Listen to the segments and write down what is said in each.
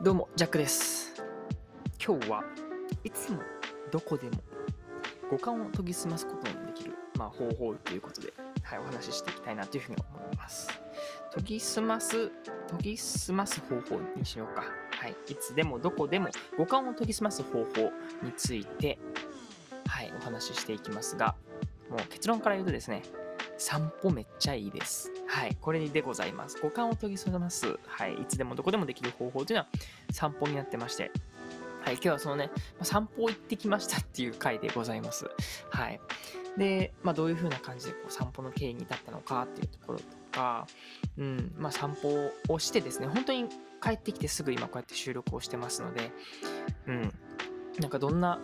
どうも、ジャックです。今日はいつもどこでも五感を研ぎ澄ますことのできる、まあ、方法ということで、はい、お話ししていきたいなというふうに思います。研ぎ澄ます、研ぎ澄ます方法にしようか。はい、いつでもどこでも五感を研ぎ澄ます方法について、はい、お話ししていきますが、もう結論から言うとですね、散歩めっちゃいいです。はい、これでございます。五感を研ぎ澄ます、はい、いつでもどこでもできる方法というのは散歩になってまして、はい、今日はそのね、散歩行ってきましたっていう回でございます。はい。で、まあ、どういう風な感じでこう散歩の経緯に至ったのかっていうところとか、うん、まあ、散歩をしてですね、本当に帰ってきてすぐ今こうやって収録をしてますので、うん、なんかどんな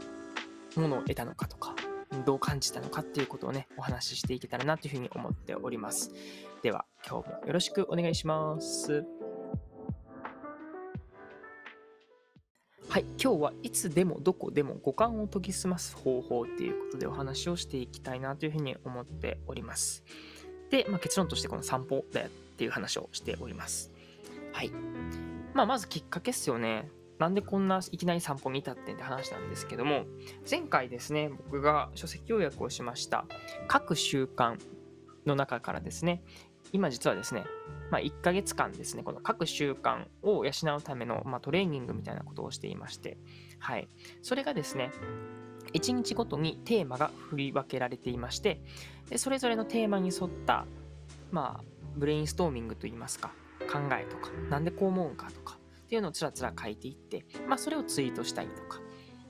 ものを得たのかとか、どう感じたのかっていうことをね、お話ししていけたらなというふうに思っております。では、今日もよろしくお願いします。はい、今日はいつでもどこでも五感を研ぎ澄ます方法っていうことでお話をしていきたいなというふうに思っております。で、まあ、結論としてこの散歩だよっていう話をしております。はい。まあ、まずきっかけっすよね。なんでこんないきなり散歩に至ってんって話なんですけども、前回ですね、僕が書籍要約をしました各習慣の中からですね、今実はですね、まあ、1ヶ月間ですね、この各習慣を養うための、まあ、トレーニングみたいなことをしていまして、はい。それがですね、1日ごとにテーマが振り分けられていまして、でそれぞれのテーマに沿った、まあ、ブレインストーミングといいますか、考えとか、なんでこう思うんかとか、っていうのをつらつら書いていって、まあ、それをツイートしたりとか、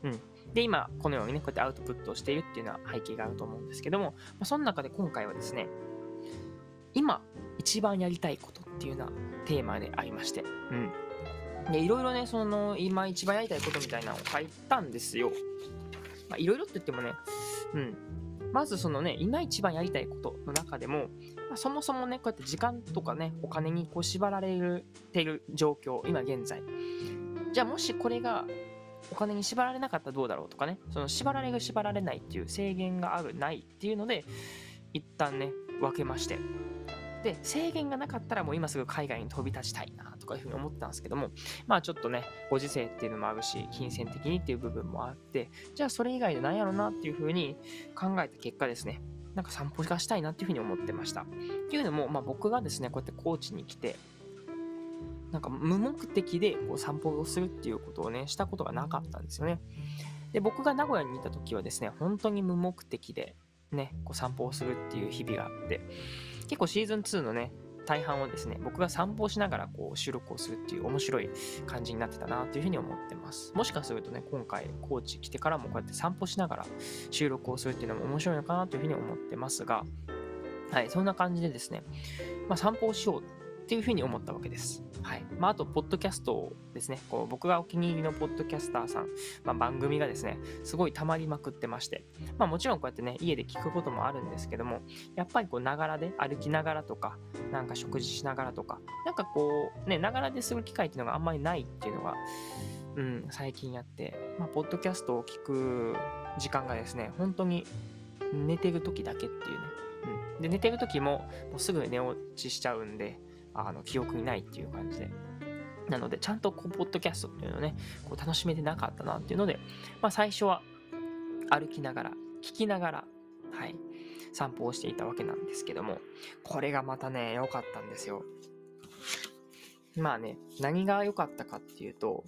うん。で、今、このようにね、こうやってアウトプットをしているっていうのは背景があると思うんですけども、まあ、その中で今回はですね、今一番やりたいことっていうようなテーマでありまして、うん。で、いろいろね、その、今一番やりたいことみたいなのを書いたんですよ。まあ、いろいろって言ってもね、うん。まずそのね、今一番やりたいことの中でも、まあ、そもそもね、こうやって時間とかね、お金にこう縛られている状況、今現在。じゃあもしこれがお金に縛られなかったらどうだろうとかね、その縛られる縛られないっていう制限があるないっていうので、一旦ね、分けまして。で、制限がなかったらもう今すぐ海外に飛び立ちたいなとかいうふうに思ったんですけども、まあちょっとね、ご時世っていうのもあるし、金銭的にっていう部分もあって、じゃあそれ以外で何やろなっていうふうに考えた結果ですね、なんか散歩がしたいなっていうふうに思ってました。っていうのも、まあ僕がですね、こうやって高知に来て、なんか無目的でこう散歩をするっていうことをね、したことがなかったんですよね。で、僕が名古屋にいた時はですね、本当に無目的でね、こう散歩をするっていう日々があって、結構シーズン2のね、大半をですね、僕が散歩しながらこう収録をするっていう面白い感じになってたなというふうに思ってます。もしかするとね、今回高知来てからもこうやって散歩しながら収録をするっていうのも面白いのかなというふうに思ってますが、はい、そんな感じでですね、まあ、散歩をしようっていうふうに思ったわけです。はい。まあ、あと、ポッドキャストですね。こう僕がお気に入りのポッドキャスターさん、まあ、番組がですね、すごい溜まりまくってまして、まあ、もちろんこうやってね、家で聞くこともあるんですけども、やっぱりこう、ながらで、歩きながらとか、なんか食事しながらとか、なんかこう、ね、ながらでする機会っていうのがあんまりないっていうのが、うん、最近やって、まあ、ポッドキャストを聞く時間がですね、本当に寝てる時だけっていうね。うん。で、寝てる時も、もうすぐ寝落ちしちゃうんで、あの、記憶にないっていう感じで。なので、ちゃんとこう、ポッドキャストっていうのをね、こう楽しめてなかったなっていうので、まあ、最初は歩きながら、聞きながら、はい、散歩をしていたわけなんですけども、これがまたね、良かったんですよ。まあね、何が良かったかっていうと、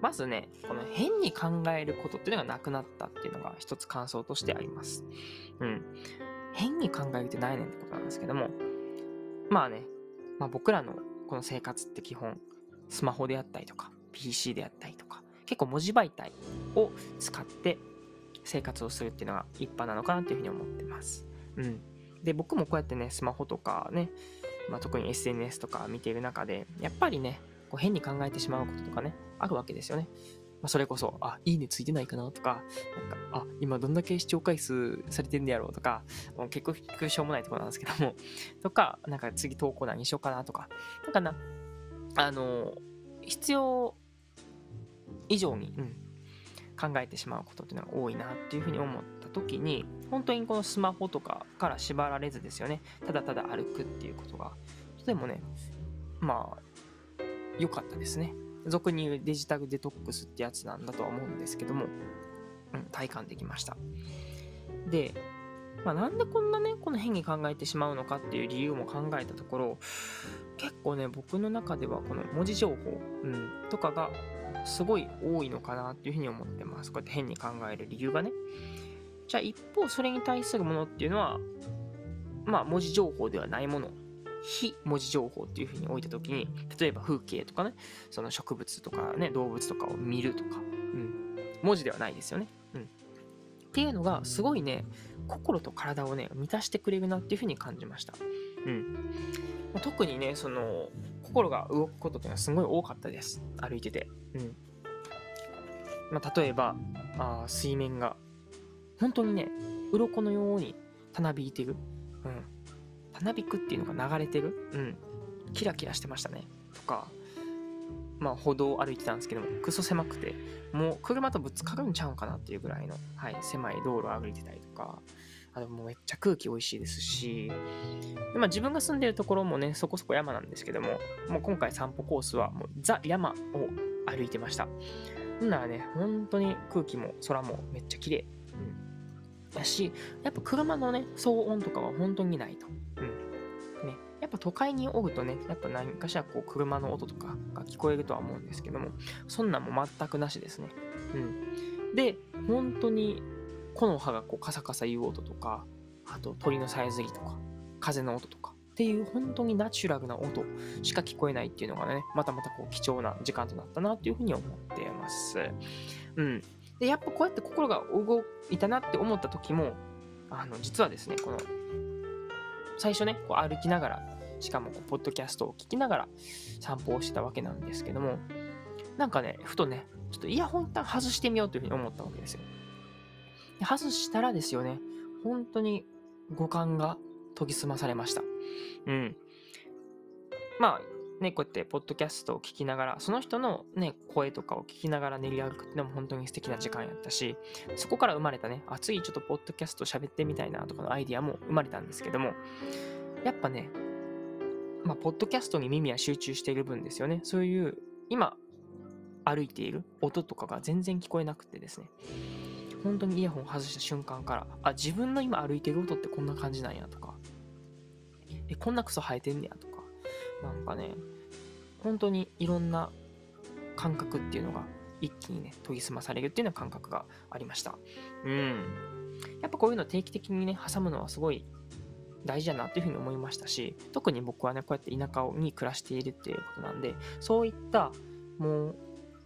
まずね、この変に考えることっていうのがなくなったっていうのが一つ感想としてあります。うん。変に考えるって何やねんってことなんですけども、まあね、まあ僕らのこの生活って基本、スマホであったりとか、PC であったりとか、結構文字媒体を使って生活をするっていうのが一般なのかなっていうふうに思ってます。うん。で、僕もこうやってね、スマホとかね、まあ、特に SNS とか見ている中で、やっぱりね、こう変に考えてしまうこととかね、あるわけですよね。まあ、それこそ、あ、いいねついてないかなとか、なんか、あ、今どんだけ視聴回数されてんねやろうとか、もう結構しょうもないところなんですけども、とか、なんか次投稿何しようかなとか、なんかな、あの、必要以上に、うん、考えてしまうことっていうのが多いなっていうふうに思った時に、本当にこのスマホとかから縛られずですよね、ただただ歩くっていうことが、とてもね、まあ、良かったですね。俗に言うデジタルデトックスってやつなんだとは思うんですけども、うん、体感できました。で、まあ、なんでこんなね、この変に考えてしまうのかっていう理由も考えたところ、結構ね、僕の中ではこの文字情報、うん、とかがすごい多いのかなっていうふうに思ってます。こうやって変に考える理由がね。じゃあ一方、それに対するものっていうのは、まあ文字情報ではないもの、非文字情報っていうふうに置いたときに、例えば風景とかね、その植物とかね、動物とかを見るとか、うん、文字ではないですよね。うん。っていうのが、すごいね、心と体をね、満たしてくれるなっていうふうに感じました。うん。特にね、その、心が動くことっていうのはすごい多かったです。歩いてて。うん。まあ、例えば、あ水面が、本当にね、鱗のようにたなびいてる。うん。たなびくっていうのが流れてる？うん。キラキラしてましたね。とか、まあ、歩道を歩いてたんですけども、クソ狭くて、もう車とぶつかるんちゃうんかなっていうぐらいの、はい、狭い道路を歩いてたりとか、あともうめっちゃ空気美味しいですし、でまあ、自分が住んでるところもね、そこそこ山なんですけども、もう今回散歩コースはもうザ山を歩いてました。ほんならね、本当に空気も空もめっちゃ綺麗。うん。だし、やっぱ車のね、騒音とかは本当にないと。ぱ都会におるとね、やっぱ何かしらこう車の音とかが聞こえるとは思うんですけども、そんなんも全くなしですね。うん。で、本当に木の葉がこうカサカサ言う音とか、あと鳥のさえずりとか、風の音とか、っていう本当にナチュラルな音しか聞こえないっていうのがね、またまたこう貴重な時間となったなっていうふうに思ってます。うん。で、やっぱこうやって心が動いたなって思った時も、あの、実はですね、この、最初ね、こう歩きながら、しかもこうポッドキャストを聞きながら散歩をしてたわけなんですけども、なんかね、ふとね、ちょっとイヤホン一旦外してみようというふうに思ったわけですよ。外したらですよね、本当に五感が研ぎ澄まされました。うん。まあ、ね、こうやってポッドキャストを聞きながら、その人のね、声とかを聞きながら練り歩くっていうのも本当に素敵な時間やったし、そこから生まれたね、あ、次ちょっとポッドキャスト喋ってみたいなとかのアイディアも生まれたんですけども、やっぱね、まあ、ポッドキャストに耳は集中している分ですよね。そういう、今、歩いている音とかが全然聞こえなくてですね。本当にイヤホン外した瞬間から、あ、自分の今歩いてる音ってこんな感じなんやとか、え、こんなクソ生えてんねやとか、なんかね、本当にいろんな感覚っていうのが一気にね、研ぎ澄まされるっていうような感覚がありました。うん。やっぱこういうの定期的にね、挟むのはすごい大事だなっていうふうに思いましたし、特に僕はね、こうやって田舎に暮らしているっていうことなんで、そういったもう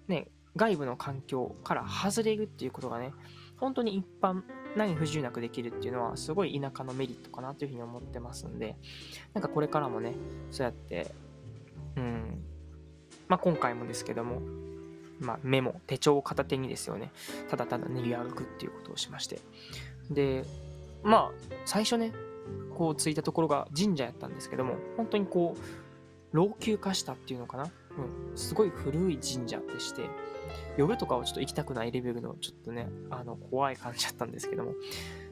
ね、外部の環境から外れるっていうことがね、本当に一般、何不自由なくできるっていうのは、すごい田舎のメリットかなというふうに思ってますんで、なんかこれからもね、そうやって、うん、まあ今回もですけども、まあ、メモ、手帳を片手にですよね、ただただ練り歩くっていうことをしまして。で、まあ、最初ね、こう着いたところが神社やったんですけども、本当にこう、老朽化したっていうのかな、うん、すごい古い神社でして、夜とかはちょっと行きたくないレベルの、ちょっとね、あの、怖い感じだったんですけども。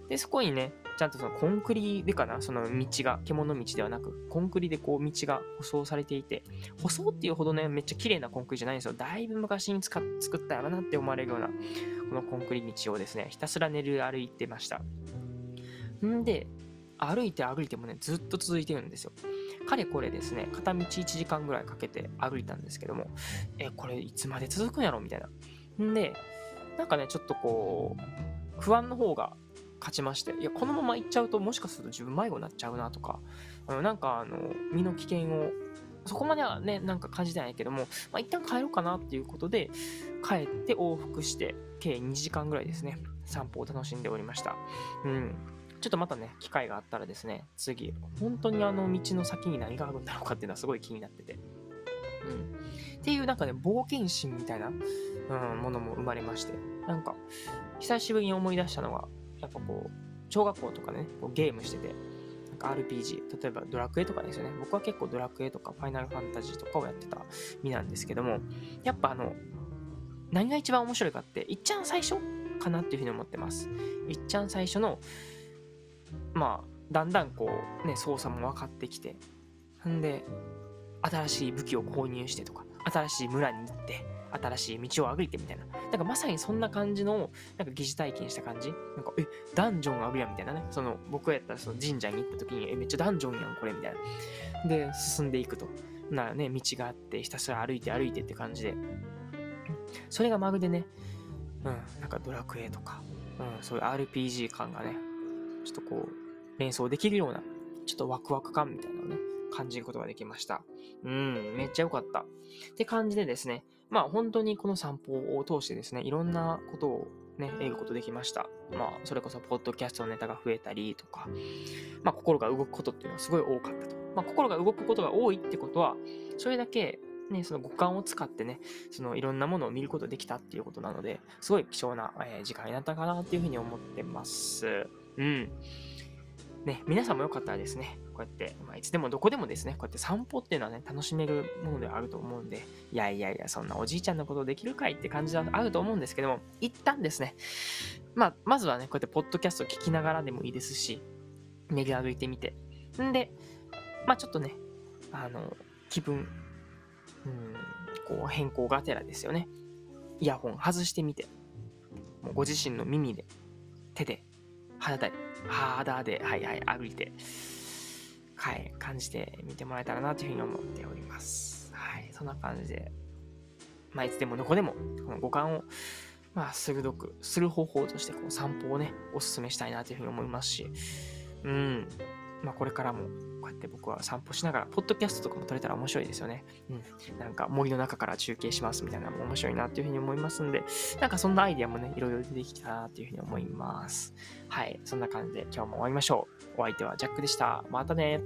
で、そこにね、ちゃんとそのコンクリでかな、その道が、獣道ではなく、コンクリでこう道が舗装されていて、舗装っていうほどね、めっちゃ綺麗なコンクリじゃないんですよ。だいぶ昔に使っ作ったやろなって思われるような、このコンクリ道をですね、ひたすら寝る歩いてました。んで、歩いて歩いてもね、ずっと続いてるんですよ。かれこれですね、片道1時間ぐらいかけて歩いたんですけども、え、これいつまで続くんやろみたいな。んで、なんかね、ちょっとこう、不安の方が勝ちまして、いや、このまま行っちゃうともしかすると自分迷子になっちゃうなとか、あのなんかあの、身の危険を、そこまではね、なんか感じてないけども、まあ、一旦帰ろうかなっていうことで、帰って往復して、計2時間ぐらいですね、散歩を楽しんでおりました。うん。ちょっとまたね、機会があったらですね、次、本当にあの道の先に何があるんだろうかっていうのはすごい気になってて。うん。っていうなんかね、冒険心みたいな、うん、ものも生まれまして、なんか、久しぶりに思い出したのが、やっぱこう、小学校とかね、こうゲームしてて、なんか RPG、例えばドラクエとかですよね。僕は結構ドラクエとかファイナルファンタジーとかをやってた身なんですけども、やっぱあの、何が一番面白いかって、いっちゃん最初かなっていうふうに思ってます。いっちゃん最初の、まあ、だんだんこう、ね、操作も分かってきてほ、んで、新しい武器を購入してとか、新しい村に行って、新しい道を歩いてみたいな。なんかまさにそんな感じの、なんか疑似体験した感じなんか、え、ダンジョンあるやんみたいなね。その、僕やったらその神社に行った時に、え、めっちゃダンジョンやんこれみたいな。で、進んでいくと。なね、道があって、ひたすら歩いて歩いてって感じで。それがまるでね、うん、なんかドラクエとか、うん、そういう RPG 感がね、ちょっとこう、連想できるような、ちょっとワクワク感みたいなのをね、感じることができました。うん、めっちゃ良かった。って感じでですね、まあ本当にこの散歩を通してですね、いろんなことをね、得ることできました。まあ、それこそ、ポッドキャストのネタが増えたりとか、まあ、心が動くことっていうのはすごい多かったと。まあ、心が動くことが多いってことは、それだけ、ね、その五感を使ってね、そのいろんなものを見ることできたっていうことなので、すごい貴重な、えー、時間になったかなっていうふうに思ってます。うん。ね、皆さんもよかったらですね、こうやって、まあ、いつでもどこでもですね、こうやって散歩っていうのはね、楽しめるものではあると思うんで、いやいやいや、そんなおじいちゃんのことできるかいって感じはあると思うんですけども、一旦ですね、まあ、まずはね、こうやってポッドキャストを聞きながらでもいいですし、練り歩いてみて、んで、まあちょっとね、あの、気分、うん、こう変更がてらですよね。イヤホン外してみて、もうご自身の耳で、手で、肌で、肌で、はいはい、歩いて、はい、感じてみてもらえたらなというふうに思っております。はい、そんな感じで、まあ、いつでもどこでも、この五感を、まあ、鋭くする方法として、こう、散歩をね、お勧めしたいなというふうに思いますし、うん、まあ、これからもこうやって僕は散歩しながら、ポッドキャストとかも撮れたら面白いですよね。うん。なんか森の中から中継しますみたいなのも面白いなっていうふうに思いますんで、なんかそんなアイディアもね、いろいろ出てきたなっていうふうに思います。はい。そんな感じで今日も終わりましょう。お相手はジャックでした。またね